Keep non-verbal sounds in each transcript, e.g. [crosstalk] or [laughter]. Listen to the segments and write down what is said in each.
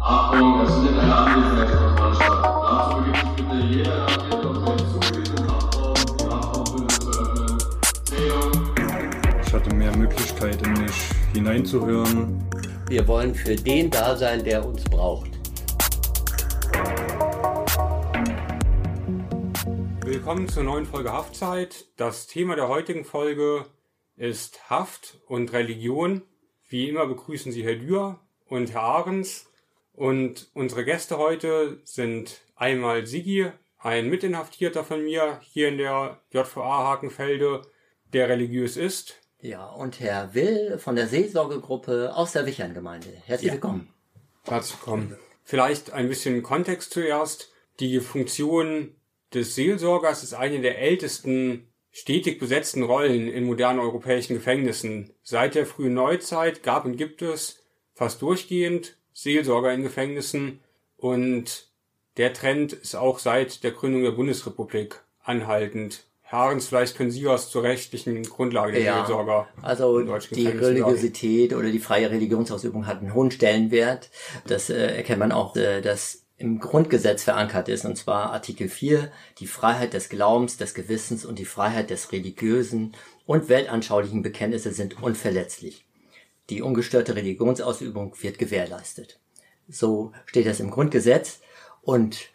Achtung, es findet eine Anwesenheitskontrolle statt. Dazu begibt sich bitte jeder Nachricht auf den zugewiesenen Haftraum, die Haftraumbündel zu öffnen. Zählung. Ich hatte mehr Möglichkeit, in mich hineinzuhören. Wir wollen für den da sein, der uns braucht. Willkommen zur neuen Folge Haftzeit. Das Thema der heutigen Folge ist Haft und Religion. Wie immer begrüßen Sie Herr Dürr und Herr Ahrens. Und unsere Gäste heute sind einmal Sigi, ein Mitinhaftierter von mir hier in der JVA Hakenfelde, der religiös ist. Ja, und Herr Will von der Seelsorgegruppe aus der Wicherngemeinde. Herzlich Ja. willkommen. Herzlich willkommen. Vielleicht ein bisschen Kontext zuerst. Die Funktion des Seelsorgers ist eine der ältesten stetig besetzten Rollen in modernen europäischen Gefängnissen. Seit der frühen Neuzeit gab und gibt es fast durchgehend Seelsorger in Gefängnissen und der Trend ist auch seit der Gründung der Bundesrepublik anhaltend. Herr Ahrens, vielleicht können Sie was zur rechtlichen Grundlage der Ja, Seelsorger Also die sagen. Religiosität oder die freie Religionsausübung hat einen hohen Stellenwert. Das äh, erkennt man auch, äh, dass im Grundgesetz verankert ist, und zwar Artikel 4, die Freiheit des Glaubens, des Gewissens und die Freiheit des religiösen und weltanschaulichen Bekenntnisse sind unverletzlich. Die ungestörte Religionsausübung wird gewährleistet. So steht das im Grundgesetz und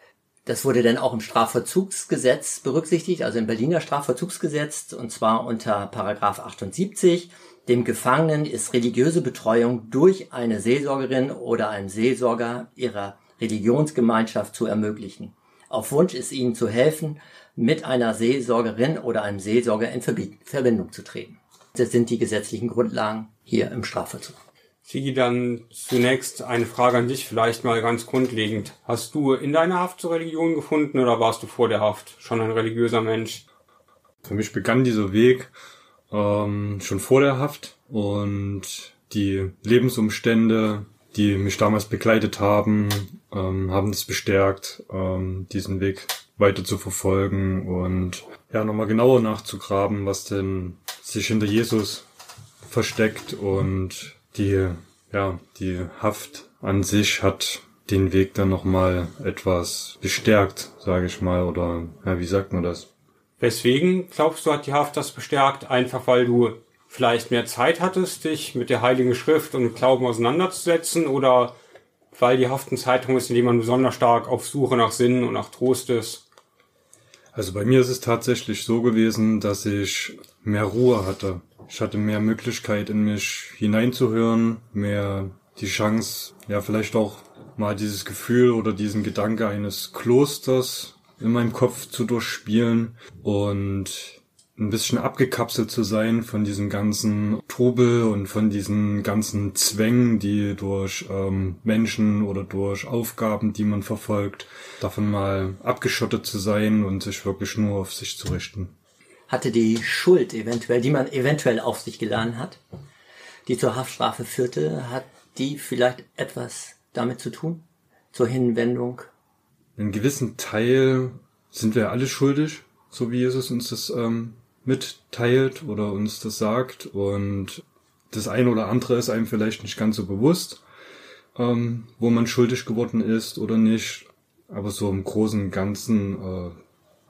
das wurde dann auch im Strafvollzugsgesetz berücksichtigt, also im Berliner Strafvollzugsgesetz, und zwar unter Paragraph 78. Dem Gefangenen ist religiöse Betreuung durch eine Seelsorgerin oder einen Seelsorger ihrer Religionsgemeinschaft zu ermöglichen. Auf Wunsch ist ihnen zu helfen, mit einer Seelsorgerin oder einem Seelsorger in Verbi- Verbindung zu treten. Das sind die gesetzlichen Grundlagen hier im Strafvollzug. Sigi, dann zunächst eine Frage an dich, vielleicht mal ganz grundlegend. Hast du in deiner Haft zur Religion gefunden oder warst du vor der Haft schon ein religiöser Mensch? Für mich begann dieser Weg ähm, schon vor der Haft und die Lebensumstände, die mich damals begleitet haben, ähm, haben es bestärkt, ähm, diesen Weg weiter zu verfolgen und ja nochmal genauer nachzugraben, was denn sich hinter Jesus versteckt und die ja die Haft an sich hat den Weg dann nochmal etwas bestärkt, sage ich mal, oder ja, wie sagt man das? Weswegen glaubst du, hat die Haft das bestärkt? Einfach weil du vielleicht mehr Zeit hattest, dich mit der Heiligen Schrift und Glauben auseinanderzusetzen oder weil die Haft ein Zeitraum ist, in dem man besonders stark auf Suche nach Sinn und nach Trost ist? Also bei mir ist es tatsächlich so gewesen, dass ich mehr Ruhe hatte. Ich hatte mehr Möglichkeit in mich hineinzuhören, mehr die Chance, ja vielleicht auch mal dieses Gefühl oder diesen Gedanke eines Klosters in meinem Kopf zu durchspielen und ein bisschen abgekapselt zu sein von diesem ganzen Trubel und von diesen ganzen Zwängen, die durch ähm, Menschen oder durch Aufgaben, die man verfolgt, davon mal abgeschottet zu sein und sich wirklich nur auf sich zu richten. hatte die Schuld eventuell, die man eventuell auf sich geladen hat, die zur Haftstrafe führte, hat die vielleicht etwas damit zu tun? Zur Hinwendung? einen gewissen Teil sind wir alle schuldig, so wie Jesus uns das ähm, mitteilt oder uns das sagt. Und das eine oder andere ist einem vielleicht nicht ganz so bewusst, ähm, wo man schuldig geworden ist oder nicht. Aber so im Großen und Ganzen äh,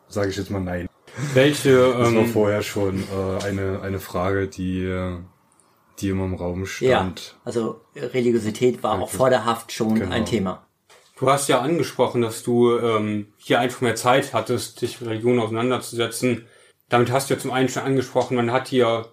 sage ich jetzt mal nein. Welche, Das war ähm, vorher schon äh, eine, eine Frage, die, äh, die immer im Raum stand. Ja, also Religiosität war auch vor der Haft schon Genau. ein Thema. Du hast ja angesprochen, dass du ähm, hier einfach mehr Zeit hattest, dich mit Religion auseinanderzusetzen. Damit hast du ja zum einen schon angesprochen, man hat hier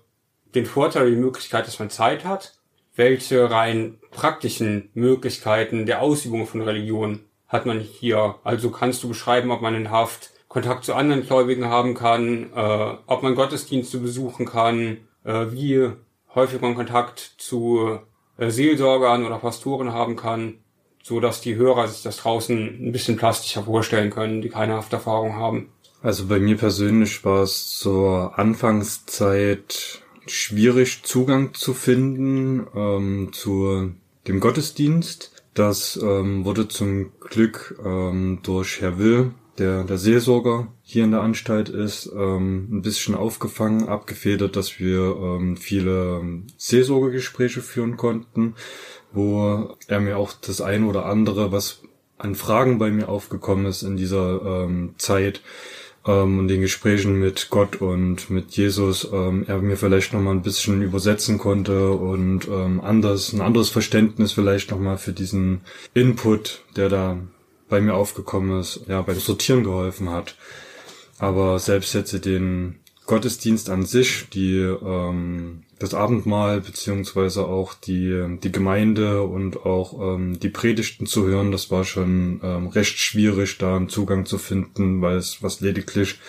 den Vorteil, die Möglichkeit, dass man Zeit hat. Welche rein praktischen Möglichkeiten der Ausübung von Religion hat man hier? Also kannst du beschreiben, ob man in Haft Kontakt zu anderen Gläubigen haben kann, äh, ob man Gottesdienste besuchen kann, äh, wie häufig man Kontakt zu äh, Seelsorgern oder Pastoren haben kann so dass die Hörer sich das draußen ein bisschen plastischer vorstellen können, die keine Hafterfahrung haben. Also bei mir persönlich war es zur Anfangszeit schwierig, Zugang zu finden ähm, zu dem Gottesdienst. Das ähm, wurde zum Glück ähm, durch Herr Will, der der Seelsorger hier in der Anstalt ist, ähm, ein bisschen aufgefangen, abgefedert, dass wir ähm, viele ähm, Seelsorgegespräche führen konnten. wo er mir auch das ein oder andere, was an Fragen bei mir aufgekommen ist in dieser ähm, Zeit ähm, und den Gesprächen mit Gott und mit Jesus, ähm, er mir vielleicht noch mal ein bisschen übersetzen konnte und ähm, anders ein anderes Verständnis vielleicht noch mal für diesen Input, der da bei mir aufgekommen ist, ja beim Sortieren geholfen hat. Aber selbst jetzt den Gottesdienst an sich, die ähm, das Abendmahl beziehungsweise auch die die Gemeinde und auch ähm, die Predigten zu hören, das war schon ähm, recht schwierig, da einen Zugang zu finden, weil es was lediglich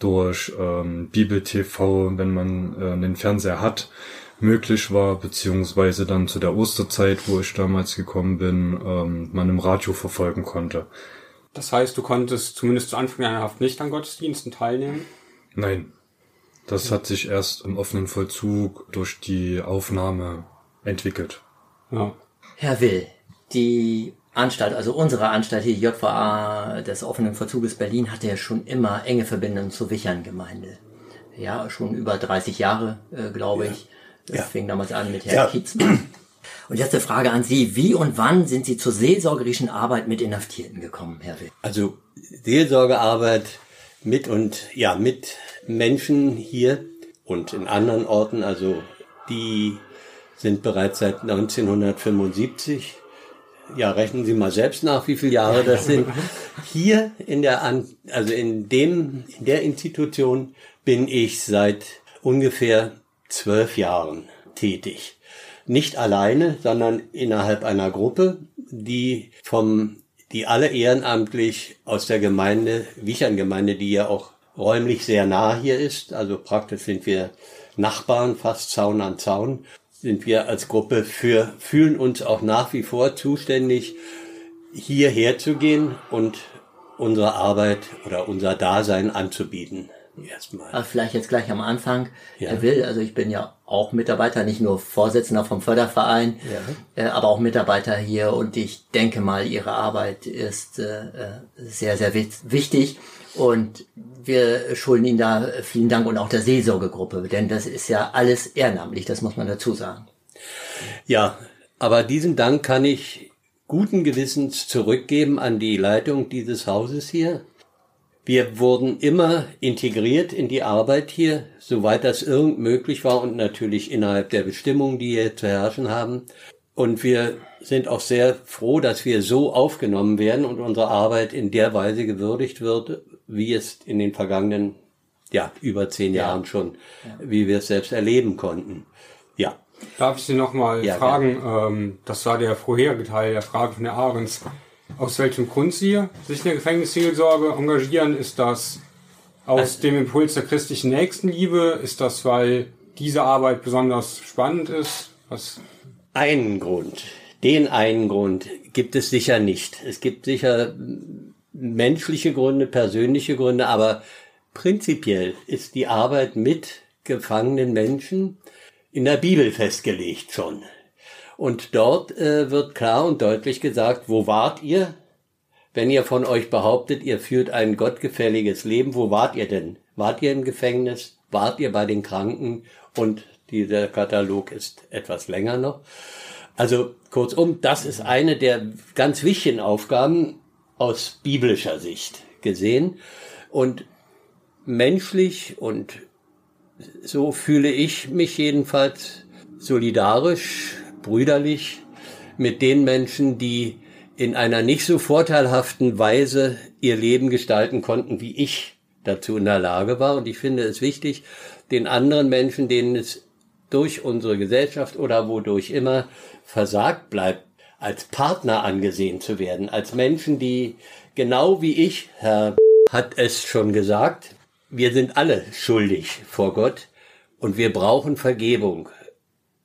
durch ähm, Bibel TV, wenn man äh, den Fernseher hat, möglich war, beziehungsweise dann zu der Osterzeit, wo ich damals gekommen bin, ähm, man im Radio verfolgen konnte. Das heißt, du konntest zumindest zu Anfang deiner Haft nicht an Gottesdiensten teilnehmen? Nein, das hat sich erst im offenen Vollzug durch die Aufnahme entwickelt. Ja. Herr Will, die Anstalt, also unsere Anstalt hier, die JVA des offenen Vollzuges Berlin, hatte ja schon immer enge Verbindungen zur Wicherngemeinde. Ja, schon über 30 Jahre, äh, glaube ich. Das Ja. fing damals an mit Herrn Ja. Kietzmann. Und jetzt eine Frage an Sie. Wie und wann sind Sie zur seelsorgerischen Arbeit mit Inhaftierten gekommen, Herr Will? Also Seelsorgearbeit mit und ja mit Menschen hier und in anderen Orten, also die sind bereits seit 1975. Ja, rechnen Sie mal selbst nach, wie viele Jahre das sind. [laughs] Hier in der An also in dem in der Institution bin ich seit ungefähr zwölf Jahren tätig. Nicht alleine, sondern innerhalb einer Gruppe, die vom die alle ehrenamtlich aus der Gemeinde, Wicherngemeinde, die ja auch räumlich sehr nah hier ist, also praktisch sind wir Nachbarn, fast Zaun an Zaun, sind wir als Gruppe für, fühlen uns auch nach wie vor zuständig, hierher zu gehen und unsere Arbeit oder unser Dasein anzubieten. Erstmal. Vielleicht jetzt gleich am Anfang. Ja. Herr Will, also ich bin ja auch Mitarbeiter, nicht nur Vorsitzender vom Förderverein, äh, aber auch Mitarbeiter hier und ich denke mal, Ihre Arbeit ist äh, sehr, sehr wi- wichtig und wir schulden Ihnen da vielen Dank und auch der Seelsorgegruppe, denn das ist ja alles ehrenamtlich, das muss man dazu sagen. Ja, aber diesen Dank kann ich guten Gewissens zurückgeben an die Leitung dieses Hauses hier. Wir wurden immer integriert in die Arbeit hier, soweit das irgend möglich war und natürlich innerhalb der Bestimmungen, die hier zu herrschen haben. Und wir sind auch sehr froh, dass wir so aufgenommen werden und unsere Arbeit in der Weise gewürdigt wird, wie es in den vergangenen, ja, über zehn Jahren schon, wie wir es selbst erleben konnten. Ja. Darf ich Sie nochmal Ja, fragen, ähm, das war der vorherige Teil der Frage von der Ahrens, aus welchem Grund Sie sich in der Gefängnisseelsorge engagieren? Ist das aus dem Impuls der christlichen Nächstenliebe? Ist das, weil diese Arbeit besonders spannend ist? Was? einen Grund. Den einen Grund gibt es sicher nicht. Es gibt sicher menschliche Gründe, persönliche Gründe, aber prinzipiell ist die Arbeit mit gefangenen Menschen in der Bibel festgelegt schon. Und dort äh, wird klar und deutlich gesagt, wo wart ihr? Wenn ihr von euch behauptet, ihr führt ein gottgefälliges Leben, wo wart ihr denn? Wart ihr im Gefängnis? Wart ihr bei den Kranken? Und dieser Katalog ist etwas länger noch. Also kurzum, das ist eine der ganz wichtigen Aufgaben aus biblischer Sicht gesehen. Und menschlich und so fühle ich mich jedenfalls solidarisch, brüderlich mit den Menschen, die in einer nicht so vorteilhaften Weise ihr Leben gestalten konnten, wie ich dazu in der Lage war. Und ich finde es wichtig, den anderen Menschen, denen es durch unsere Gesellschaft oder wodurch immer versagt bleibt, als Partner angesehen zu werden, als Menschen, die genau wie ich, Herr hat es schon gesagt, wir sind alle schuldig vor Gott und wir brauchen Vergebung.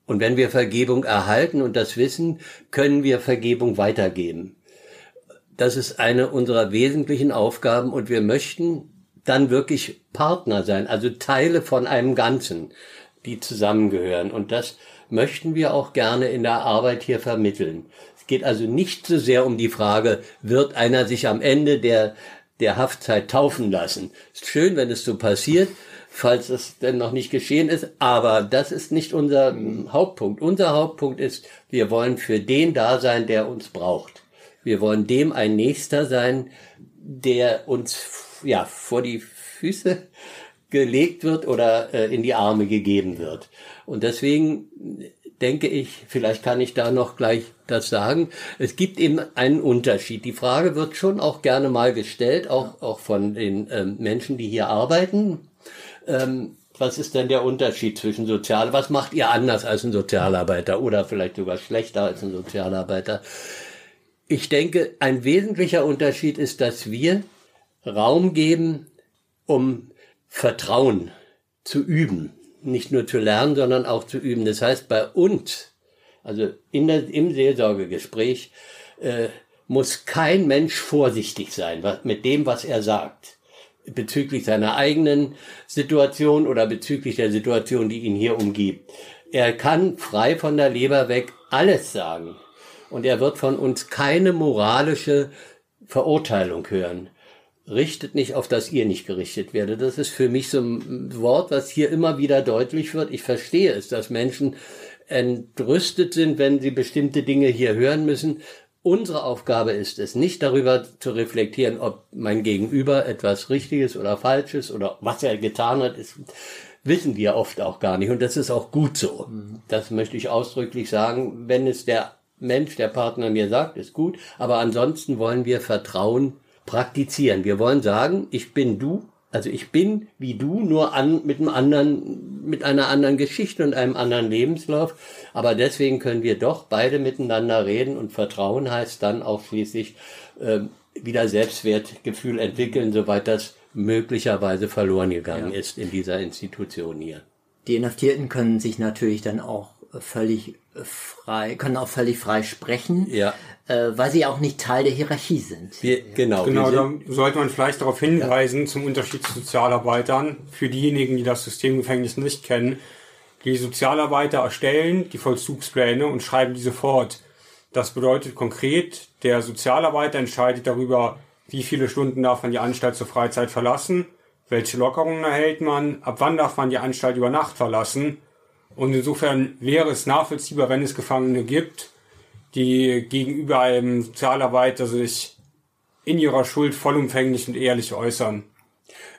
Und wenn wir Vergebung erhalten und das wissen, können wir Vergebung weitergeben. Das ist eine unserer wesentlichen Aufgaben und wir möchten dann wirklich Partner sein, also Teile von einem Ganzen, die zusammengehören. Und das möchten wir auch gerne in der Arbeit hier vermitteln. Es geht also nicht so sehr um die Frage, wird einer sich am Ende der, der Haftzeit taufen lassen. Ist schön, wenn es so passiert, falls es denn noch nicht geschehen ist. Aber das ist nicht unser Hauptpunkt. Unser Hauptpunkt ist, wir wollen für den da sein, der uns braucht. Wir wollen dem ein Nächster sein, der uns ja vor die Füße gelegt wird oder äh, in die Arme gegeben wird. Und deswegen denke ich, vielleicht kann ich da noch gleich das sagen. Es gibt eben einen Unterschied. Die Frage wird schon auch gerne mal gestellt, auch, auch von den ähm, Menschen, die hier arbeiten. Ähm, was ist denn der Unterschied zwischen Sozial, was macht ihr anders als ein Sozialarbeiter oder vielleicht sogar schlechter als ein Sozialarbeiter? Ich denke, ein wesentlicher Unterschied ist, dass wir Raum geben, um Vertrauen zu üben. Nicht nur zu lernen, sondern auch zu üben. Das heißt, bei uns, also in der, im Seelsorgegespräch, äh, muss kein Mensch vorsichtig sein was, mit dem, was er sagt. Bezüglich seiner eigenen Situation oder bezüglich der Situation, die ihn hier umgibt. Er kann frei von der Leber weg alles sagen. Und er wird von uns keine moralische Verurteilung hören richtet nicht auf das ihr nicht gerichtet werde. Das ist für mich so ein Wort, was hier immer wieder deutlich wird. Ich verstehe es, dass Menschen entrüstet sind, wenn sie bestimmte Dinge hier hören müssen. Unsere Aufgabe ist es, nicht darüber zu reflektieren, ob mein Gegenüber etwas Richtiges oder Falsches oder was er getan hat, ist, wissen wir oft auch gar nicht. Und das ist auch gut so. Das möchte ich ausdrücklich sagen. Wenn es der Mensch, der Partner mir sagt, ist gut. Aber ansonsten wollen wir Vertrauen praktizieren. Wir wollen sagen, ich bin du, also ich bin wie du, nur an, mit einem anderen, mit einer anderen Geschichte und einem anderen Lebenslauf. Aber deswegen können wir doch beide miteinander reden und Vertrauen heißt dann auch schließlich äh, wieder Selbstwertgefühl entwickeln, soweit das möglicherweise verloren gegangen ja. ist in dieser Institution hier. Die Inhaftierten können sich natürlich dann auch völlig frei, können auch völlig frei sprechen, ja. äh, weil sie auch nicht Teil der Hierarchie sind. Wir, genau. Genau, da sollte man vielleicht darauf hinweisen, ja. zum Unterschied zu Sozialarbeitern, für diejenigen, die das Systemgefängnis nicht kennen, die Sozialarbeiter erstellen die Vollzugspläne und schreiben diese fort. Das bedeutet konkret, der Sozialarbeiter entscheidet darüber, wie viele Stunden darf man die Anstalt zur Freizeit verlassen, welche Lockerungen erhält man, ab wann darf man die Anstalt über Nacht verlassen und insofern wäre es nachvollziehbar, wenn es Gefangene gibt, die gegenüber einem Sozialarbeiter sich in ihrer Schuld vollumfänglich und ehrlich äußern.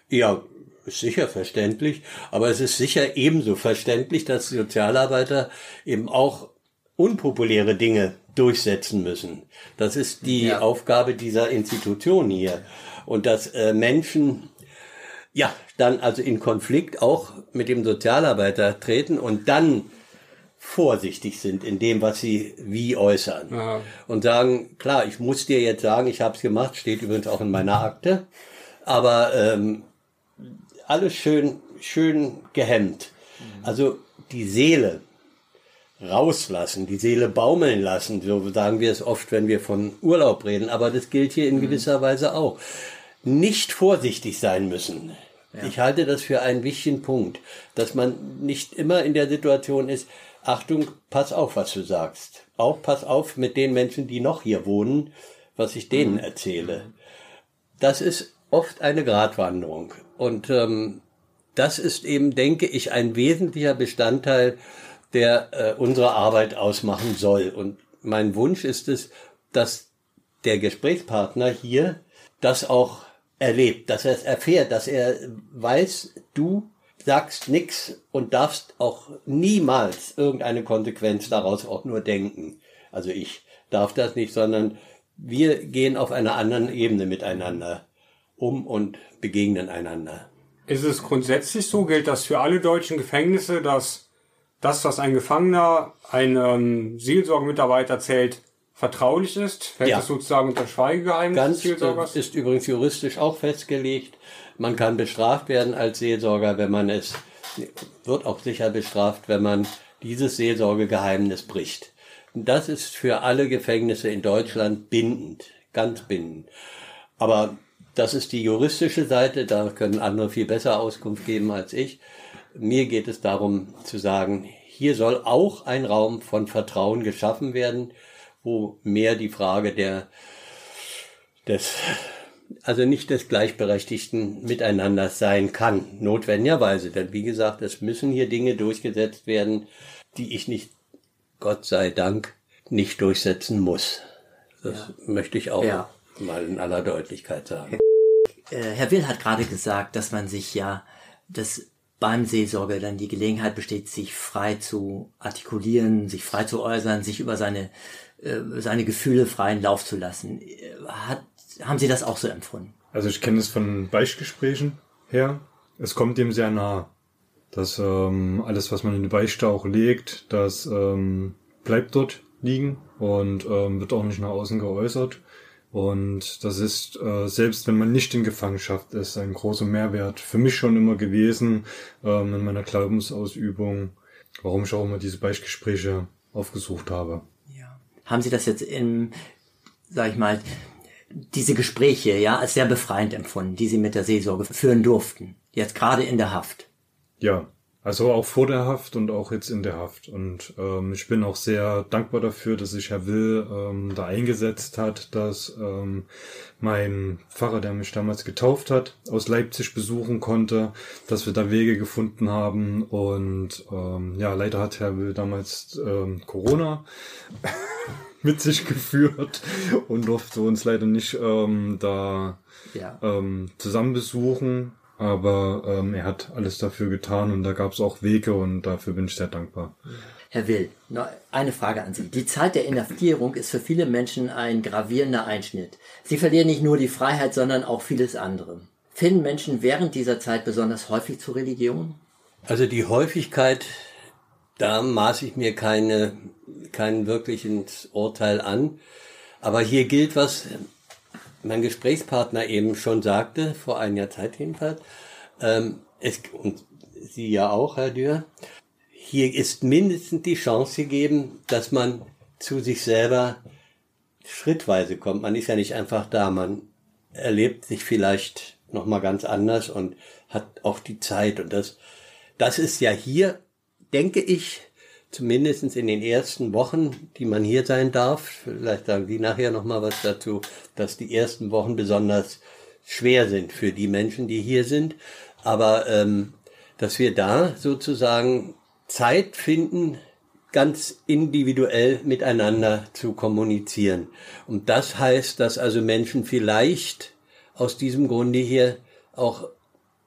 Ja, ist sicher verständlich, aber es ist sicher ebenso verständlich, dass Sozialarbeiter eben auch unpopuläre Dinge durchsetzen müssen. Das ist die ja. Aufgabe dieser Institution hier. Und dass äh, Menschen ja, dann also in Konflikt auch mit dem Sozialarbeiter treten und dann vorsichtig sind in dem, was sie wie äußern. Ja. Und sagen, klar, ich muss dir jetzt sagen, ich habe es gemacht, steht übrigens auch in meiner Akte, aber ähm, alles schön, schön gehemmt. Mhm. Also die Seele rauslassen, die Seele baumeln lassen, so sagen wir es oft, wenn wir von Urlaub reden, aber das gilt hier in mhm. gewisser Weise auch nicht vorsichtig sein müssen. Ja. Ich halte das für einen wichtigen Punkt, dass man nicht immer in der Situation ist, Achtung, pass auf, was du sagst. Auch pass auf mit den Menschen, die noch hier wohnen, was ich denen mhm. erzähle. Das ist oft eine Gratwanderung. Und ähm, das ist eben, denke ich, ein wesentlicher Bestandteil, der äh, unsere Arbeit ausmachen soll. Und mein Wunsch ist es, dass der Gesprächspartner hier das auch erlebt, dass er es erfährt, dass er weiß, du sagst nix und darfst auch niemals irgendeine Konsequenz daraus auch nur denken. Also ich darf das nicht, sondern wir gehen auf einer anderen Ebene miteinander um und begegnen einander. Ist es grundsätzlich so, gilt das für alle deutschen Gefängnisse, dass das, was ein Gefangener einem Seelsorgemitarbeiter zählt, vertraulich ist? Fällt ja. das sozusagen unter Schweigegeheimnis Ganz, Seelsorgers? ist übrigens juristisch auch festgelegt. Man kann bestraft werden als Seelsorger, wenn man es, wird auch sicher bestraft, wenn man dieses Seelsorgegeheimnis bricht. Das ist für alle Gefängnisse in Deutschland bindend, ganz bindend. Aber das ist die juristische Seite, da können andere viel besser Auskunft geben als ich. Mir geht es darum zu sagen, hier soll auch ein Raum von Vertrauen geschaffen werden, wo mehr die Frage der, des also nicht des gleichberechtigten Miteinander sein kann, notwendigerweise. Denn wie gesagt, es müssen hier Dinge durchgesetzt werden, die ich nicht, Gott sei Dank, nicht durchsetzen muss. Das ja. möchte ich auch ja. mal in aller Deutlichkeit sagen. Äh, Herr Will hat gerade gesagt, dass man sich ja das beim Seelsorge dann die Gelegenheit besteht, sich frei zu artikulieren, sich frei zu äußern, sich über seine, äh, seine Gefühle freien Lauf zu lassen. Hat, haben Sie das auch so empfunden? Also ich kenne es von Beichtgesprächen her. Es kommt dem sehr nah, dass ähm, alles, was man in die Beichte auch legt, das ähm, bleibt dort liegen und ähm, wird auch nicht nach außen geäußert. Und das ist, äh, selbst wenn man nicht in Gefangenschaft ist, ein großer Mehrwert für mich schon immer gewesen ähm, in meiner Glaubensausübung, warum ich auch immer diese Beichtgespräche aufgesucht habe. Haben Sie das jetzt in, sag ich mal, diese Gespräche ja als sehr befreiend empfunden, die Sie mit der Seelsorge führen durften, jetzt gerade in der Haft? Ja, also auch vor der Haft und auch jetzt in der Haft. Und ähm, ich bin auch sehr dankbar dafür, dass sich Herr Will ähm, da eingesetzt hat, dass ähm, mein Pfarrer, der mich damals getauft hat, aus Leipzig besuchen konnte, dass wir da Wege gefunden haben. Und ähm, ja, leider hat Herr Will damals ähm, Corona [laughs] mit sich geführt und durfte uns leider nicht ähm, da ja. ähm, zusammen besuchen aber ähm, er hat alles dafür getan und da gab es auch Wege und dafür bin ich sehr dankbar. Herr Will, noch eine Frage an Sie. Die Zeit der Inhaftierung ist für viele Menschen ein gravierender Einschnitt. Sie verlieren nicht nur die Freiheit, sondern auch vieles andere. Finden Menschen während dieser Zeit besonders häufig zur Religion? Also die Häufigkeit, da maße ich mir keine, kein wirkliches Urteil an. Aber hier gilt, was mein Gesprächspartner eben schon sagte, vor einiger Zeit jedenfalls, ähm, es, und Sie ja auch, Herr Dürr, hier ist mindestens die Chance gegeben, dass man zu sich selber schrittweise kommt. Man ist ja nicht einfach da, man erlebt sich vielleicht nochmal ganz anders und hat auch die Zeit und das, das ist ja hier, denke ich, zumindest in den ersten Wochen, die man hier sein darf, vielleicht sagen Sie nachher nochmal was dazu, dass die ersten Wochen besonders schwer sind für die Menschen, die hier sind, aber ähm, dass wir da sozusagen Zeit finden, ganz individuell miteinander zu kommunizieren. Und das heißt, dass also Menschen vielleicht aus diesem Grunde hier auch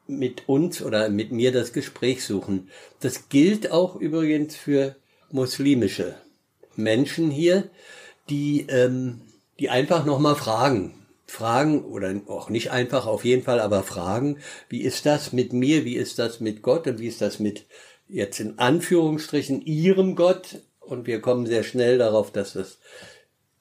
mit uns oder mit mir das Gespräch suchen. Das gilt auch übrigens für muslimische Menschen hier, die, ähm, die einfach nochmal fragen. Fragen, oder auch nicht einfach auf jeden Fall, aber fragen, wie ist das mit mir, wie ist das mit Gott und wie ist das mit jetzt in Anführungsstrichen ihrem Gott? Und wir kommen sehr schnell darauf, dass es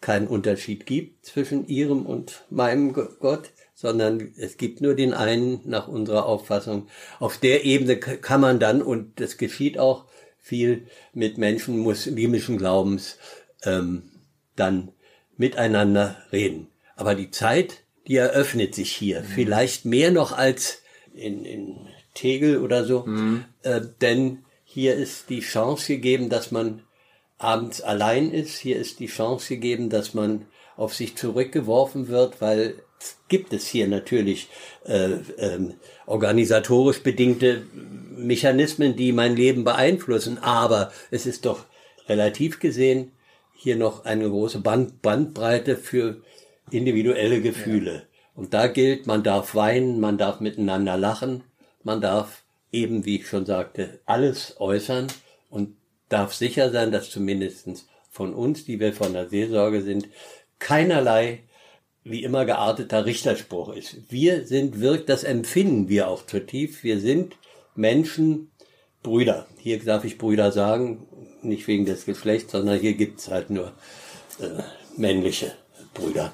keinen Unterschied gibt zwischen ihrem und meinem Gott sondern es gibt nur den einen nach unserer Auffassung. Auf der Ebene kann man dann, und das geschieht auch viel mit Menschen muslimischen Glaubens, ähm, dann miteinander reden. Aber die Zeit, die eröffnet sich hier, mhm. vielleicht mehr noch als in, in Tegel oder so, mhm. äh, denn hier ist die Chance gegeben, dass man abends allein ist. Hier ist die Chance gegeben, dass man auf sich zurückgeworfen wird, weil gibt es hier natürlich äh, ähm, organisatorisch bedingte Mechanismen, die mein Leben beeinflussen, aber es ist doch relativ gesehen hier noch eine große Band, Bandbreite für individuelle Gefühle. Ja. Und da gilt, man darf weinen, man darf miteinander lachen, man darf eben, wie ich schon sagte, alles äußern und darf sicher sein, dass zumindestens von uns, die wir von der Seelsorge sind, keinerlei wie immer gearteter Richterspruch ist. Wir sind wirkt, das empfinden wir auch zutiefst. Wir sind Menschen, Brüder. Hier darf ich Brüder sagen, nicht wegen des Geschlechts, sondern hier gibt's halt nur äh, männliche Brüder,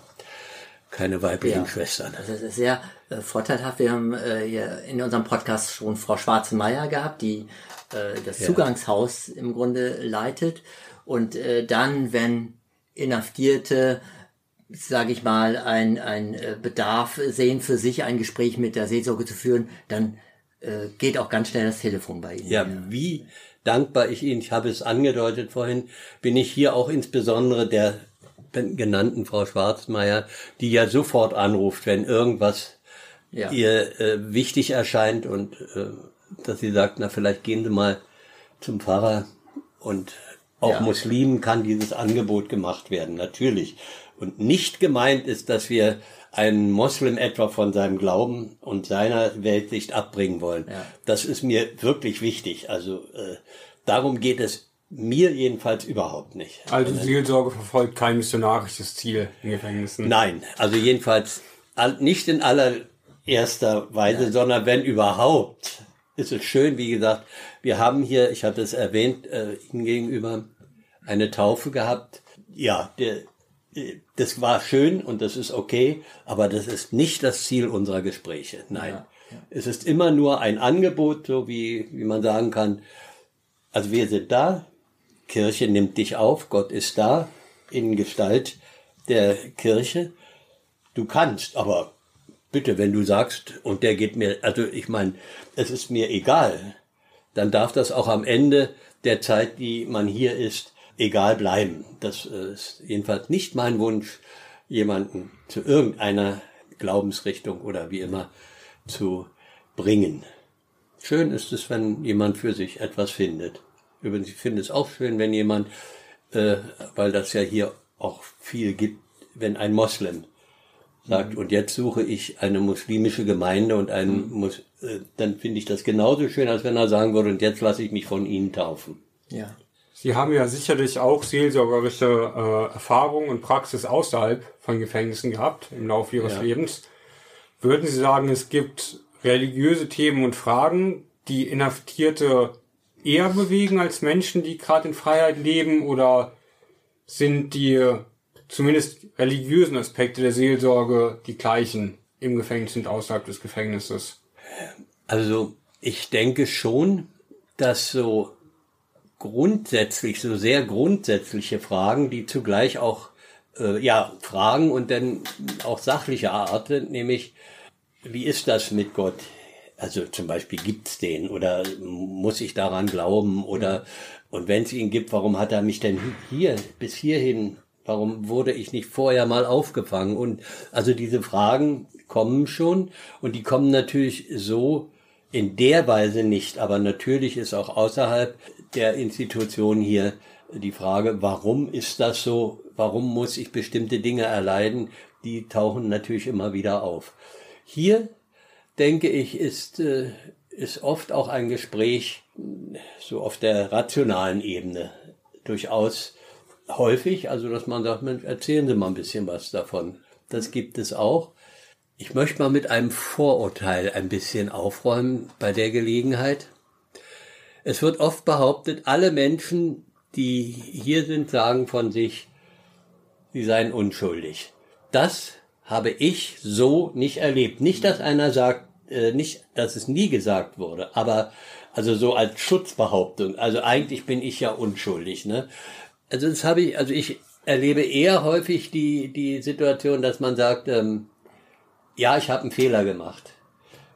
keine weiblichen ja, Schwestern. Das ist sehr äh, vorteilhaft. Wir haben äh, hier in unserem Podcast schon Frau Schwarzenmeier gehabt, die äh, das ja. Zugangshaus im Grunde leitet. Und äh, dann, wenn Inhaftierte sage ich mal, ein, ein äh, Bedarf sehen für sich, ein Gespräch mit der Seelsorge zu führen, dann äh, geht auch ganz schnell das Telefon bei Ihnen. Ja, ja, wie dankbar ich Ihnen, ich habe es angedeutet vorhin, bin ich hier auch insbesondere der genannten Frau Schwarzmeier, die ja sofort anruft, wenn irgendwas Ja. ihr äh, wichtig erscheint und äh, dass sie sagt, na vielleicht gehen Sie mal zum Pfarrer und auch Ja. Muslimen kann dieses Angebot gemacht werden, natürlich. Und nicht gemeint ist, dass wir einen Moslem etwa von seinem Glauben und seiner Weltsicht abbringen wollen. Ja. Das ist mir wirklich wichtig. Also äh, darum geht es mir jedenfalls überhaupt nicht. Also Seelsorge verfolgt kein missionarisches Ziel in Gefängnissen. Nein, also jedenfalls all- nicht in allererster Weise, sondern wenn überhaupt, ist es schön, wie gesagt, wir haben hier, ich hatte es erwähnt, äh, Ihnen gegenüber eine Taufe gehabt. Ja, der, äh, das war schön und das ist okay, aber das ist nicht das Ziel unserer Gespräche. Nein. Ja, Es ist immer nur ein Angebot, so wie, wie man sagen kann, also wir sind da, Kirche nimmt dich auf, Gott ist da in Gestalt der Kirche. Du kannst, aber bitte, wenn du sagst, und der geht mir, also ich meine, es ist mir egal, dann darf das auch am Ende der Zeit, die man hier ist, egal bleiben. Das äh, ist jedenfalls nicht mein Wunsch, jemanden zu irgendeiner Glaubensrichtung oder wie immer zu bringen. Schön ist es, wenn jemand für sich etwas findet. Übrigens, ich finde es auch schön, wenn jemand, äh, weil das ja hier auch viel gibt, wenn ein Moslem sagt, und jetzt suche ich eine muslimische Gemeinde und einen Mus äh, dann finde ich das genauso schön, als wenn er sagen würde, und jetzt lasse ich mich von Ihnen taufen. Ja. Sie haben ja sicherlich auch seelsorgerische äh, Erfahrungen und Praxis außerhalb von Gefängnissen gehabt im Laufe Ihres Ja. Lebens. Würden Sie sagen, es gibt religiöse Themen und Fragen, die Inhaftierte eher bewegen als Menschen, die gerade in Freiheit leben? Oder sind die zumindest religiösen Aspekte der Seelsorge die gleichen im Gefängnis und außerhalb des Gefängnisses? Also ich denke schon, dass so grundsätzlich, so sehr grundsätzliche Fragen, die zugleich auch äh, ja Fragen und dann auch sachliche Art sind, nämlich wie ist das mit Gott? Also zum Beispiel gibt's den oder muss ich daran glauben oder und wenn es ihn gibt, warum hat er mich denn hier bis hierhin? Warum wurde ich nicht vorher mal aufgefangen? Und also diese Fragen kommen schon und die kommen natürlich so in der Weise nicht, aber natürlich ist auch außerhalb der Institution hier die Frage, warum ist das so? Warum muss ich bestimmte Dinge erleiden? Die tauchen natürlich immer wieder auf. Hier denke ich, ist, äh, ist oft auch ein Gespräch so auf der rationalen Ebene durchaus häufig, also dass man sagt, Mensch, erzählen Sie mal ein bisschen was davon. Das gibt es auch. Ich möchte mal mit einem Vorurteil ein bisschen aufräumen bei der Gelegenheit. Es wird oft behauptet, alle Menschen, die hier sind, sagen von sich, sie seien unschuldig. Das habe ich so nicht erlebt. Nicht, dass einer sagt, äh, nicht, dass es nie gesagt wurde, aber also so als Schutzbehauptung. Also eigentlich bin ich ja unschuldig. Ne? Also das habe ich, also ich erlebe eher häufig die die Situation, dass man sagt, ähm, ja, ich habe einen Fehler gemacht.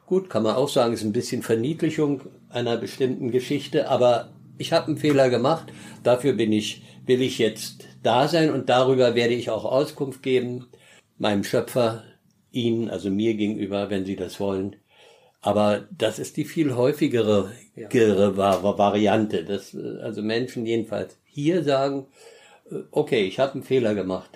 Gut, kann man auch sagen, ist ein bisschen Verniedlichung einer bestimmten Geschichte, aber ich habe einen Fehler gemacht. Dafür bin ich, will ich jetzt da sein und darüber werde ich auch Auskunft geben, meinem Schöpfer, Ihnen, also mir gegenüber, wenn Sie das wollen. Aber das ist die viel häufigere gere Va- Variante, dass also Menschen jedenfalls hier sagen, okay, ich habe einen Fehler gemacht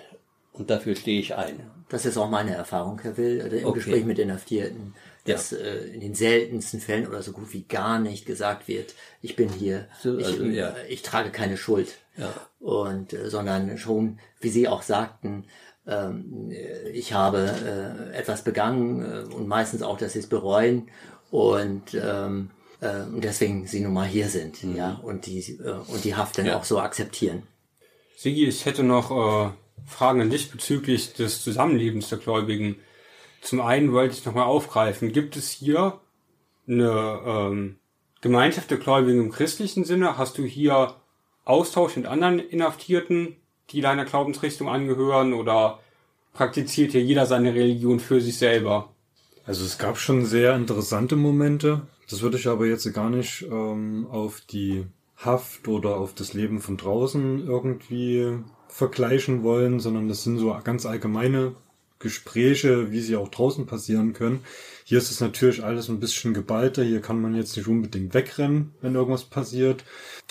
und dafür stehe ich ein. Das ist auch meine Erfahrung, Herr Will, im Okay. Gespräch mit Inhaftierten, dass äh, in den seltensten Fällen oder so gut wie gar nicht gesagt wird, ich bin hier, So, ich, also, ja. äh, ich trage keine Schuld. Ja. Und äh, sondern schon, wie Sie auch sagten, ähm, äh, ich habe äh, etwas begangen äh, und meistens auch, dass sie es bereuen und ähm, äh, und deswegen sie nun mal hier sind, Mhm. ja, und die und die Haft dann auch so akzeptieren. Sigi, ich hätte noch Fragen an dich bezüglich des Zusammenlebens der Gläubigen. Zum einen wollte ich nochmal aufgreifen, gibt es hier eine ähm, Gemeinschaft der Gläubigen im christlichen Sinne? Hast du hier Austausch mit anderen Inhaftierten, die deiner Glaubensrichtung angehören oder praktiziert hier jeder seine Religion für sich selber? Also es gab schon sehr interessante Momente. Das würde ich aber jetzt gar nicht ähm, auf die Haft oder auf das Leben von draußen irgendwie vergleichen wollen, sondern das sind so ganz allgemeine Gespräche, wie sie auch draußen passieren können. Hier ist es natürlich alles ein bisschen geballter. Hier kann man jetzt nicht unbedingt wegrennen, wenn irgendwas passiert.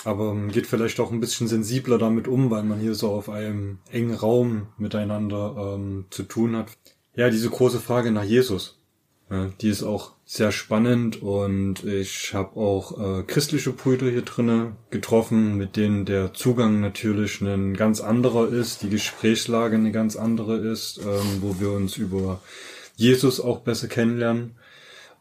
Aber man geht vielleicht auch ein bisschen sensibler damit um, weil man hier so auf einem engen Raum miteinander ähm, zu tun hat. Ja, diese große Frage nach Jesus. Ja, die ist auch sehr spannend und ich habe auch äh, christliche Brüder hier drinnen getroffen, mit denen der Zugang natürlich ein ganz anderer ist, die Gesprächslage eine ganz andere ist, ähm, wo wir uns über Jesus auch besser kennenlernen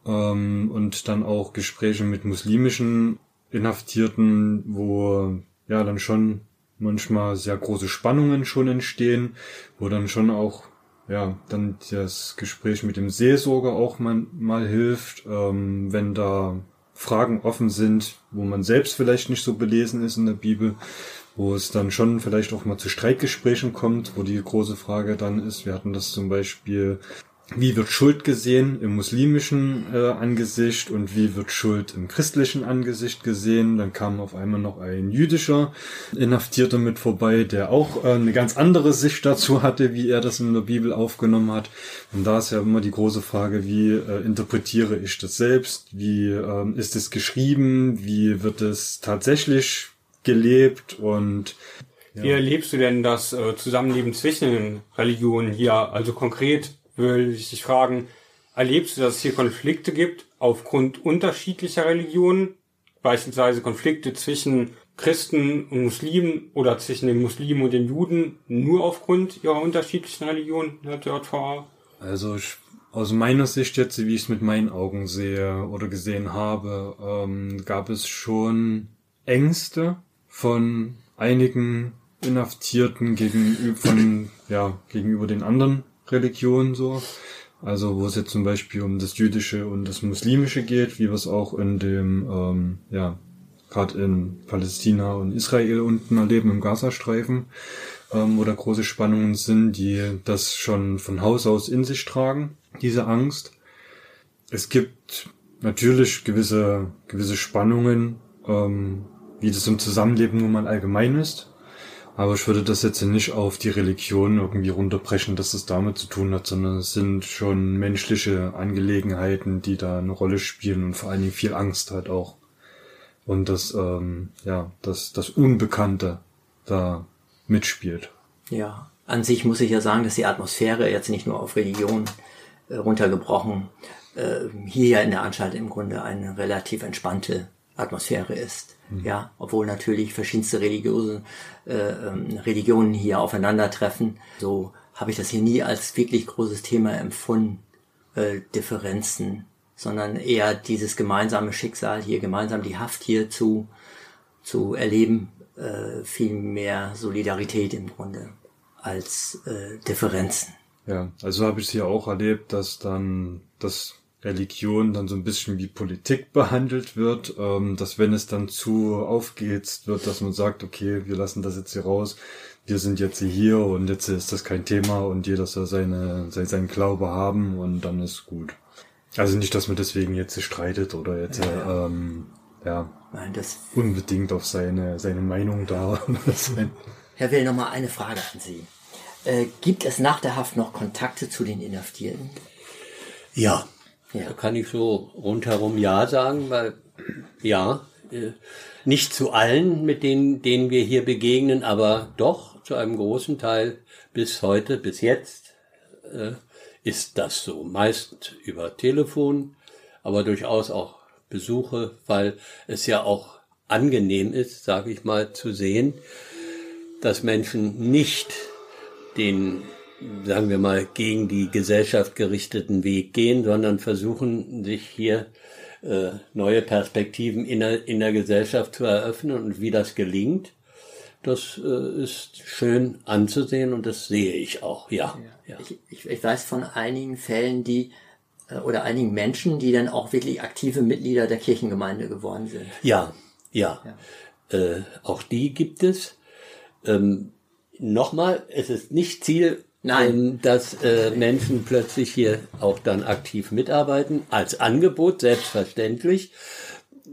ähm, und dann auch Gespräche mit muslimischen Inhaftierten, wo ja dann schon manchmal sehr große Spannungen schon entstehen, wo dann schon auch ja, dann das Gespräch mit dem Seelsorger auch mal, mal hilft, ähm, wenn da Fragen offen sind, wo man selbst vielleicht nicht so belesen ist in der Bibel, wo es dann schon vielleicht auch mal zu Streitgesprächen kommt, wo die große Frage dann ist, wir hatten das zum Beispiel wie wird Schuld gesehen im muslimischen äh, Angesicht und wie wird Schuld im christlichen Angesicht gesehen. Dann kam auf einmal noch ein jüdischer Inhaftierter mit vorbei, der auch äh, eine ganz andere Sicht dazu hatte, wie er das in der Bibel aufgenommen hat. Und da ist ja immer die große Frage, wie äh, interpretiere ich das selbst? Wie äh, ist es geschrieben? Wie wird es tatsächlich gelebt? Und ja. Wie erlebst du denn das äh, Zusammenleben zwischen den Religionen hier? Also konkret würde ich dich fragen, erlebst du, dass es hier Konflikte gibt aufgrund unterschiedlicher Religionen, beispielsweise Konflikte zwischen Christen und Muslimen oder zwischen den Muslimen und den Juden nur aufgrund ihrer unterschiedlichen Religionen in der JVA? Also ich, aus meiner Sicht jetzt, wie ich es mit meinen Augen sehe oder gesehen habe, ähm, gab es schon Ängste von einigen Inhaftierten gegenüber, von, ja, gegenüber den anderen Religion so. Also wo es jetzt zum Beispiel um das Jüdische und das Muslimische geht, wie wir es auch in dem, ähm, ja, gerade in Palästina und Israel unten erleben, im Gazastreifen, ähm, wo da große Spannungen sind, die das schon von Haus aus in sich tragen, diese Angst. Es gibt natürlich gewisse, gewisse Spannungen, ähm, wie das im Zusammenleben nun mal allgemein ist. Aber ich würde das jetzt nicht auf die Religion irgendwie runterbrechen, dass es damit zu tun hat, sondern es sind schon menschliche Angelegenheiten, die da eine Rolle spielen und vor allen Dingen viel Angst halt auch. Und das, ähm, ja, das, das Unbekannte da mitspielt. Ja, an sich muss ich ja sagen, dass die Atmosphäre jetzt nicht nur auf Religion äh, runtergebrochen äh, hier ja in der Anstalt im Grunde eine relativ entspannte Atmosphäre ist. Mhm. Ja, obwohl natürlich verschiedenste religiöse äh, ähm, Religionen hier aufeinandertreffen. So habe ich das hier nie als wirklich großes Thema empfunden, äh, Differenzen, sondern eher dieses gemeinsame Schicksal hier, gemeinsam die Haft hier zu, zu erleben, äh, viel mehr Solidarität im Grunde als äh, Differenzen. Ja, also habe ich es hier auch erlebt, dass dann das Religion dann so ein bisschen wie Politik behandelt wird, ähm, dass wenn es dann zu aufgehetzt wird, dass man sagt, okay, wir lassen das jetzt hier raus, wir sind jetzt hier und jetzt ist das kein Thema und jeder soll seine, sein, seinen Glaube haben und dann ist gut. Also nicht, dass man deswegen jetzt streitet oder jetzt ja, ähm, ja Nein, das unbedingt auf seine, seine Meinung da. [laughs] Herr Will, nochmal eine Frage an Sie. Äh, gibt es nach der Haft noch Kontakte zu den Inhaftierten? Ja, ja. Da kann ich so rundherum Ja sagen, weil ja, äh, nicht zu allen, mit denen, denen wir hier begegnen, aber doch zu einem großen Teil bis heute, bis jetzt äh, ist das so. Meist über Telefon, aber durchaus auch Besuche, weil es ja auch angenehm ist, sage ich mal, zu sehen, dass Menschen nicht den sagen wir mal, gegen die Gesellschaft gerichteten Weg gehen, sondern versuchen, sich hier äh, neue Perspektiven in der, in der Gesellschaft zu eröffnen und wie das gelingt, das äh, ist schön anzusehen und das sehe ich auch, ja. ja. Ich, ich, ich weiß von einigen Fällen, die äh, oder einigen Menschen, die dann auch wirklich aktive Mitglieder der Kirchengemeinde geworden sind. Ja, ja. ja. Äh, auch die gibt es. Ähm, Nochmal, es ist nicht Ziel Nein. Ähm, dass äh, Menschen plötzlich hier auch dann aktiv mitarbeiten, als Angebot, selbstverständlich.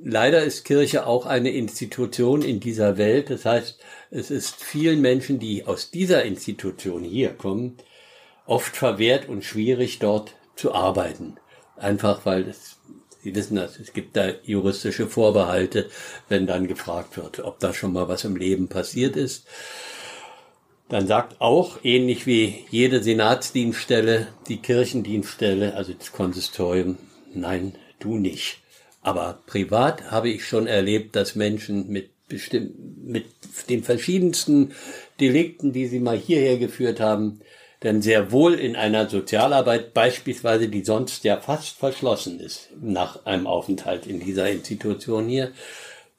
leider ist Kirche auch eine Institution in dieser Welt. Das heißt, es ist vielen Menschen, die aus dieser Institution hier kommen, oft verwehrt und schwierig dort zu arbeiten. Einfach weil es, Sie wissen das, es gibt da juristische Vorbehalte, wenn dann gefragt wird, ob da schon mal was im Leben passiert ist. Dann sagt auch, ähnlich wie jede Senatsdienststelle, die Kirchendienststelle, also das Konsistorium, nein, du nicht. Aber privat habe ich schon erlebt, dass Menschen mit bestimmt, mit den verschiedensten Delikten, die sie mal hierher geführt haben, denn sehr wohl in einer Sozialarbeit beispielsweise, die sonst ja fast verschlossen ist nach einem Aufenthalt in dieser Institution hier,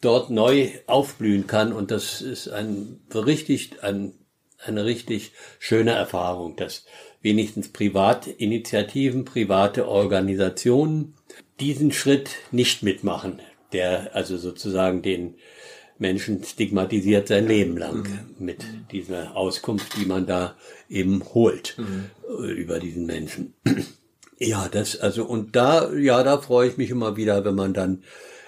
dort neu aufblühen kann. Und das ist ein richtig, ein, eine richtig schöne Erfahrung, dass wenigstens Privatinitiativen, private Organisationen diesen Schritt nicht mitmachen, der also sozusagen den Menschen stigmatisiert sein Leben lang mhm. mit dieser Auskunft, die man da eben holt mhm. über diesen Menschen. [clears throat] Ja, das, also, und da, ja, da freue ich mich immer wieder, wenn man dann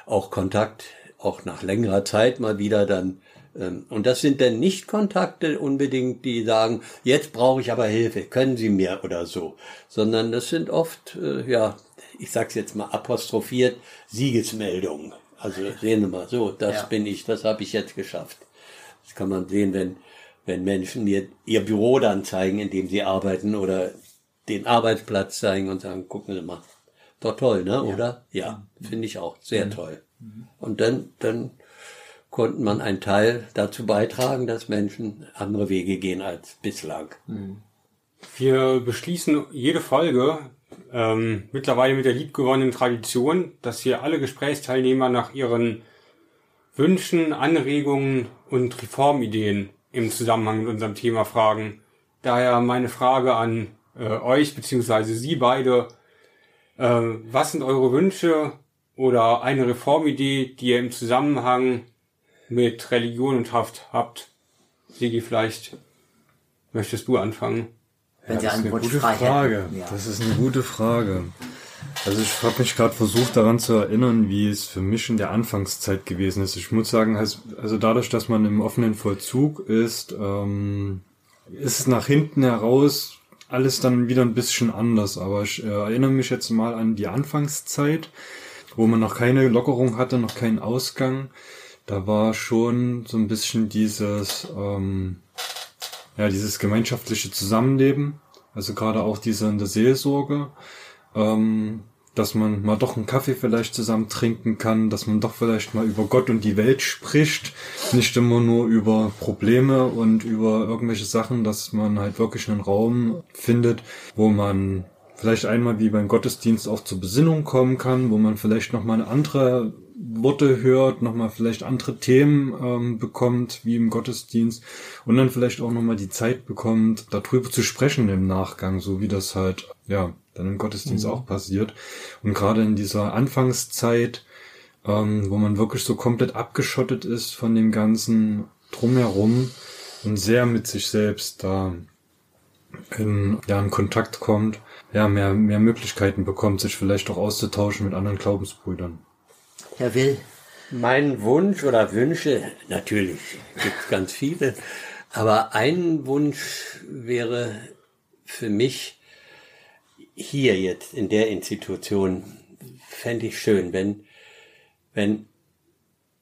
auch Kontakt, auch nach längerer Zeit mal wieder dann, und das sind dann nicht Kontakte unbedingt, die sagen, jetzt brauche ich aber Hilfe, können Sie mir oder so, sondern das sind oft, äh, ja, ich sag's jetzt mal apostrophiert, Siegesmeldungen. Also sehen Sie mal, so, das ja. bin ich, das habe ich jetzt geschafft. Das kann man sehen, wenn, wenn Menschen mir ihr Büro dann zeigen, in dem sie arbeiten oder den Arbeitsplatz zeigen und sagen, gucken Sie mal, doch toll, ne, ja. oder? Ja, mhm. finde ich auch, sehr mhm. toll. Mhm. Und dann, dann konnten man einen Teil dazu beitragen, dass Menschen andere Wege gehen als bislang. Mhm. Wir beschließen jede Folge ähm, mittlerweile mit der liebgewonnenen Tradition, dass hier alle Gesprächsteilnehmer nach ihren Wünschen, Anregungen und Reformideen im Zusammenhang mit unserem Thema fragen. Daher meine Frage an äh, euch beziehungsweise Sie beide. Äh, was sind eure Wünsche oder eine Reformidee, die ihr im Zusammenhang mit Religion und Haft habt? Sigi, vielleicht möchtest du anfangen? Wenn ja, Sie einen Wunsch frei Frage. Ja. Das ist eine gute Frage. Also ich habe mich gerade versucht daran zu erinnern, wie es für mich in der Anfangszeit gewesen ist. Ich muss sagen, also dadurch, dass man im offenen Vollzug ist, ähm, ist nach hinten heraus alles dann wieder ein bisschen anders. Aber ich äh, erinnere mich jetzt mal an die Anfangszeit, wo man noch keine Lockerung hatte, noch keinen Ausgang. Da war schon so ein bisschen dieses ähm, ja, dieses gemeinschaftliche Zusammenleben, also gerade auch diese in der Seelsorge, ähm, dass man mal doch einen Kaffee vielleicht zusammen trinken kann, dass man doch vielleicht mal über Gott und die Welt spricht, nicht immer nur über Probleme und über irgendwelche Sachen, dass man halt wirklich einen Raum findet, wo man vielleicht einmal wie beim Gottesdienst auch zur Besinnung kommen kann, wo man vielleicht noch mal eine andere Worte hört, nochmal vielleicht andere Themen ähm, bekommt, wie im Gottesdienst, und dann vielleicht auch nochmal die Zeit bekommt, darüber zu sprechen im Nachgang, so wie das halt, ja, dann im Gottesdienst mhm. auch passiert. Und gerade in dieser Anfangszeit, ähm, wo man wirklich so komplett abgeschottet ist von dem ganzen Drumherum und sehr mit sich selbst da in, ja, in Kontakt kommt, ja, mehr, mehr Möglichkeiten bekommt, sich vielleicht auch auszutauschen mit anderen Glaubensbrüdern. Herr Will? Mein Wunsch oder Wünsche, natürlich gibt ganz viele, aber ein Wunsch wäre für mich hier jetzt in der Institution, fände ich schön, wenn, wenn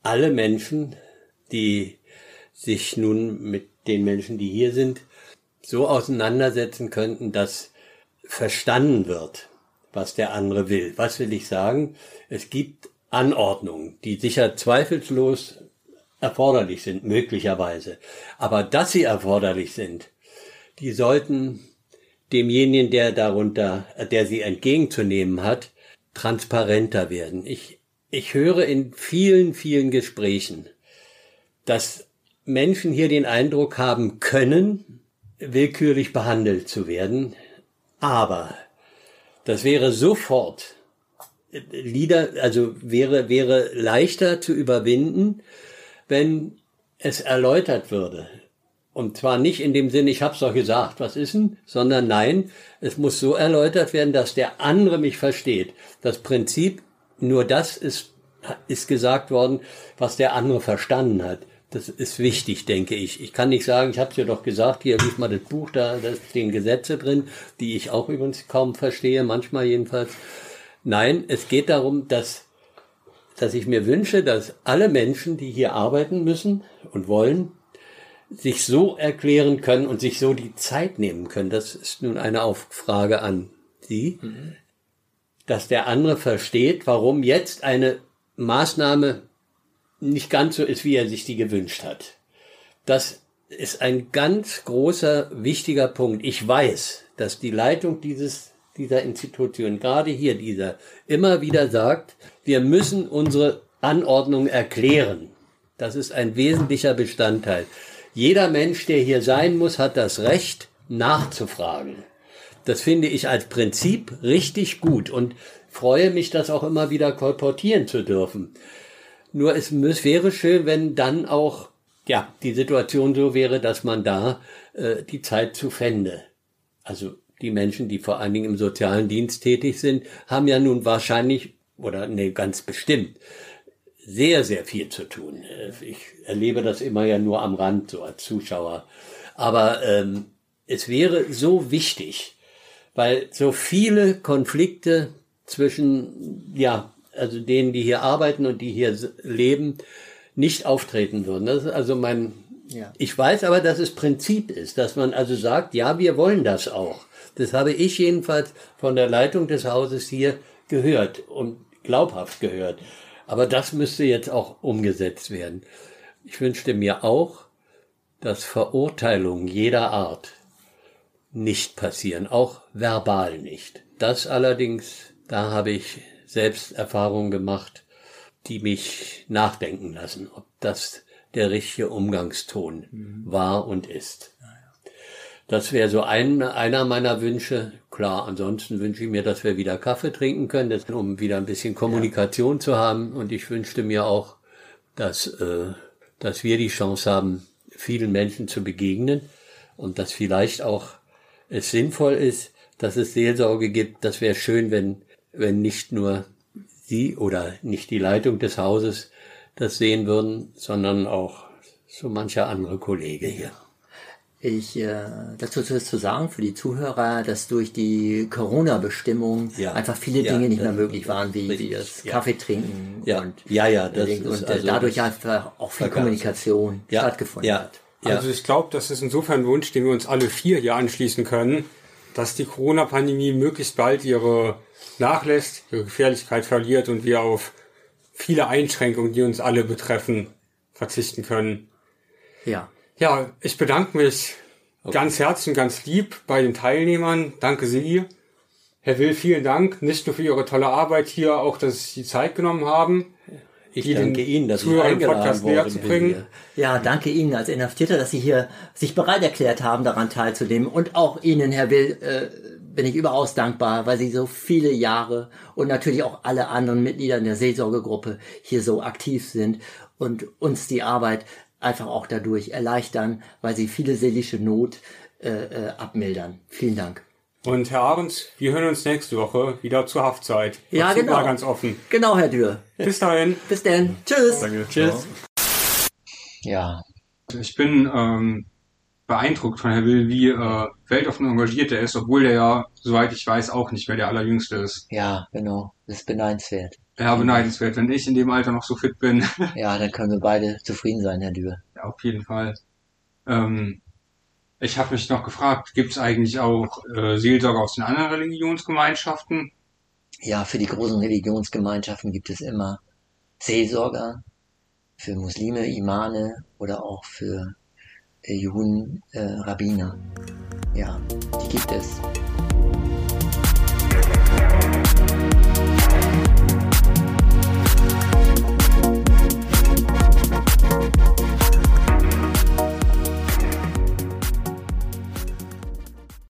alle Menschen, die sich nun mit den Menschen, die hier sind, so auseinandersetzen könnten, dass verstanden wird, was der andere will. Was will ich sagen? Es gibt Anordnungen, die sicher zweifellos erforderlich sind, möglicherweise. Aber dass sie erforderlich sind, die sollten demjenigen, der darunter, der sie entgegenzunehmen hat, transparenter werden. Ich, ich höre in vielen, vielen Gesprächen, dass Menschen hier den Eindruck haben können, willkürlich behandelt zu werden, aber das wäre sofort Lieder, also wäre, wäre leichter zu überwinden, wenn es erläutert würde. Und zwar nicht in dem Sinn, ich hab's doch gesagt, was ist denn, sondern nein, es muss so erläutert werden, dass der andere mich versteht. Das Prinzip, nur das ist ist gesagt worden, was der andere verstanden hat. Das ist wichtig, denke ich. Ich kann nicht sagen, ich habe es ja doch gesagt, hier lief mal das Buch, da, da stehen Gesetze drin, die ich auch übrigens kaum verstehe, manchmal jedenfalls. Nein, es geht darum, dass, dass ich mir wünsche, dass alle Menschen, die hier arbeiten müssen und wollen, sich so erklären können und sich so die Zeit nehmen können. Das ist nun eine Auffrage an Sie, mhm. dass der andere versteht, warum jetzt eine Maßnahme nicht ganz so ist, wie er sich die gewünscht hat. Das ist ein ganz großer, wichtiger Punkt. Ich weiß, dass die Leitung dieses, dieser Institution, gerade hier dieser, immer wieder sagt, wir müssen unsere Anordnung erklären. Das ist ein wesentlicher Bestandteil. Jeder Mensch, der hier sein muss, hat das Recht, nachzufragen. Das finde ich als Prinzip richtig gut und freue mich, das auch immer wieder kolportieren zu dürfen. Nur es wäre schön, wenn dann auch ja die Situation so wäre, dass man da äh, die Zeit zu fände. Also die Menschen, die vor allen Dingen im sozialen Dienst tätig sind, haben ja nun wahrscheinlich oder nee, ganz bestimmt sehr, sehr viel zu tun. Ich erlebe das immer ja nur am Rand, so als Zuschauer. Aber ähm, es wäre so wichtig, weil so viele Konflikte zwischen ja also denen, die hier arbeiten und die hier leben, nicht auftreten würden. Das ist also mein, ja. ich weiß aber, dass es Prinzip ist, dass man also sagt, ja, wir wollen das auch. Das habe ich jedenfalls von der Leitung des Hauses hier gehört und glaubhaft gehört. Aber das müsste jetzt auch umgesetzt werden. Ich wünschte mir auch, dass Verurteilungen jeder Art nicht passieren, auch verbal nicht. Das allerdings, da habe ich selbst Erfahrungen gemacht, die mich nachdenken lassen, ob das der richtige Umgangston mhm. war und ist. Das wäre so ein, einer meiner Wünsche. Klar, ansonsten wünsche ich mir, dass wir wieder Kaffee trinken können, um wieder ein bisschen Kommunikation ja. zu haben. Und ich wünschte mir auch, dass, äh, dass wir die Chance haben, vielen Menschen zu begegnen und dass vielleicht auch es sinnvoll ist, dass es Seelsorge gibt. Das wäre schön, wenn wenn nicht nur Sie oder nicht die Leitung des Hauses das sehen würden, sondern auch so mancher andere Kollege hier. Ich äh, dazu ist zu sagen für die Zuhörer, dass durch die Corona-Bestimmung ja. einfach viele ja, Dinge nicht mehr möglich waren, wie, wie das ja. Kaffee trinken ja. und ja ja das und, und äh, also dadurch einfach auch viel Kommunikation stattgefunden hat. Also ich glaube, das ist insofern ein Wunsch, den wir uns alle vier hier anschließen können, dass die Corona-Pandemie möglichst bald ihre nachlässt, ihre Gefährlichkeit verliert und wir auf viele Einschränkungen, die uns alle betreffen, verzichten können. Ja. Ja, ich bedanke mich okay. ganz herzlich und ganz lieb bei den Teilnehmern. Danke Sie. Herr Will, vielen Dank, nicht nur für Ihre tolle Arbeit hier, auch, dass Sie die Zeit genommen haben. Ich danke Ihnen, dass Zuhörer ich Podcast näher zu bringen. Ja, danke Ihnen als Inhaftierter, dass Sie hier sich bereit erklärt haben, daran teilzunehmen und auch Ihnen, Herr Will, äh, bin ich überaus dankbar, weil sie so viele Jahre und natürlich auch alle anderen Mitglieder in der Seelsorgegruppe hier so aktiv sind und uns die Arbeit einfach auch dadurch erleichtern, weil sie viele seelische Not äh, äh, abmildern. Vielen Dank. Und Herr Ahrens, wir hören uns nächste Woche wieder zur Haftzeit. Ja, genau. Ganz offen. Genau, Herr Dürr. Bis dahin. Bis dann. Tschüss. Danke. Tschüss. Ja. Ich bin ähm, beeindruckt von Herr Will, wie äh, weltoffen engagiert er ist, obwohl der ja, soweit ich weiß, auch nicht mehr der Allerjüngste ist. Ja, genau. Das ist beneidenswert. Ja, beneidenswert. Wenn ich in dem Alter noch so fit bin. [laughs] ja, dann können wir beide zufrieden sein, Herr Dürr. Ja, auf jeden Fall. Ähm, ich habe mich noch gefragt, gibt es eigentlich auch äh, Seelsorger aus den anderen Religionsgemeinschaften? Ja, für die großen Religionsgemeinschaften gibt es immer Seelsorger, für Muslime, Imane oder auch für Juden äh, Rabbiner. Ja, die gibt es.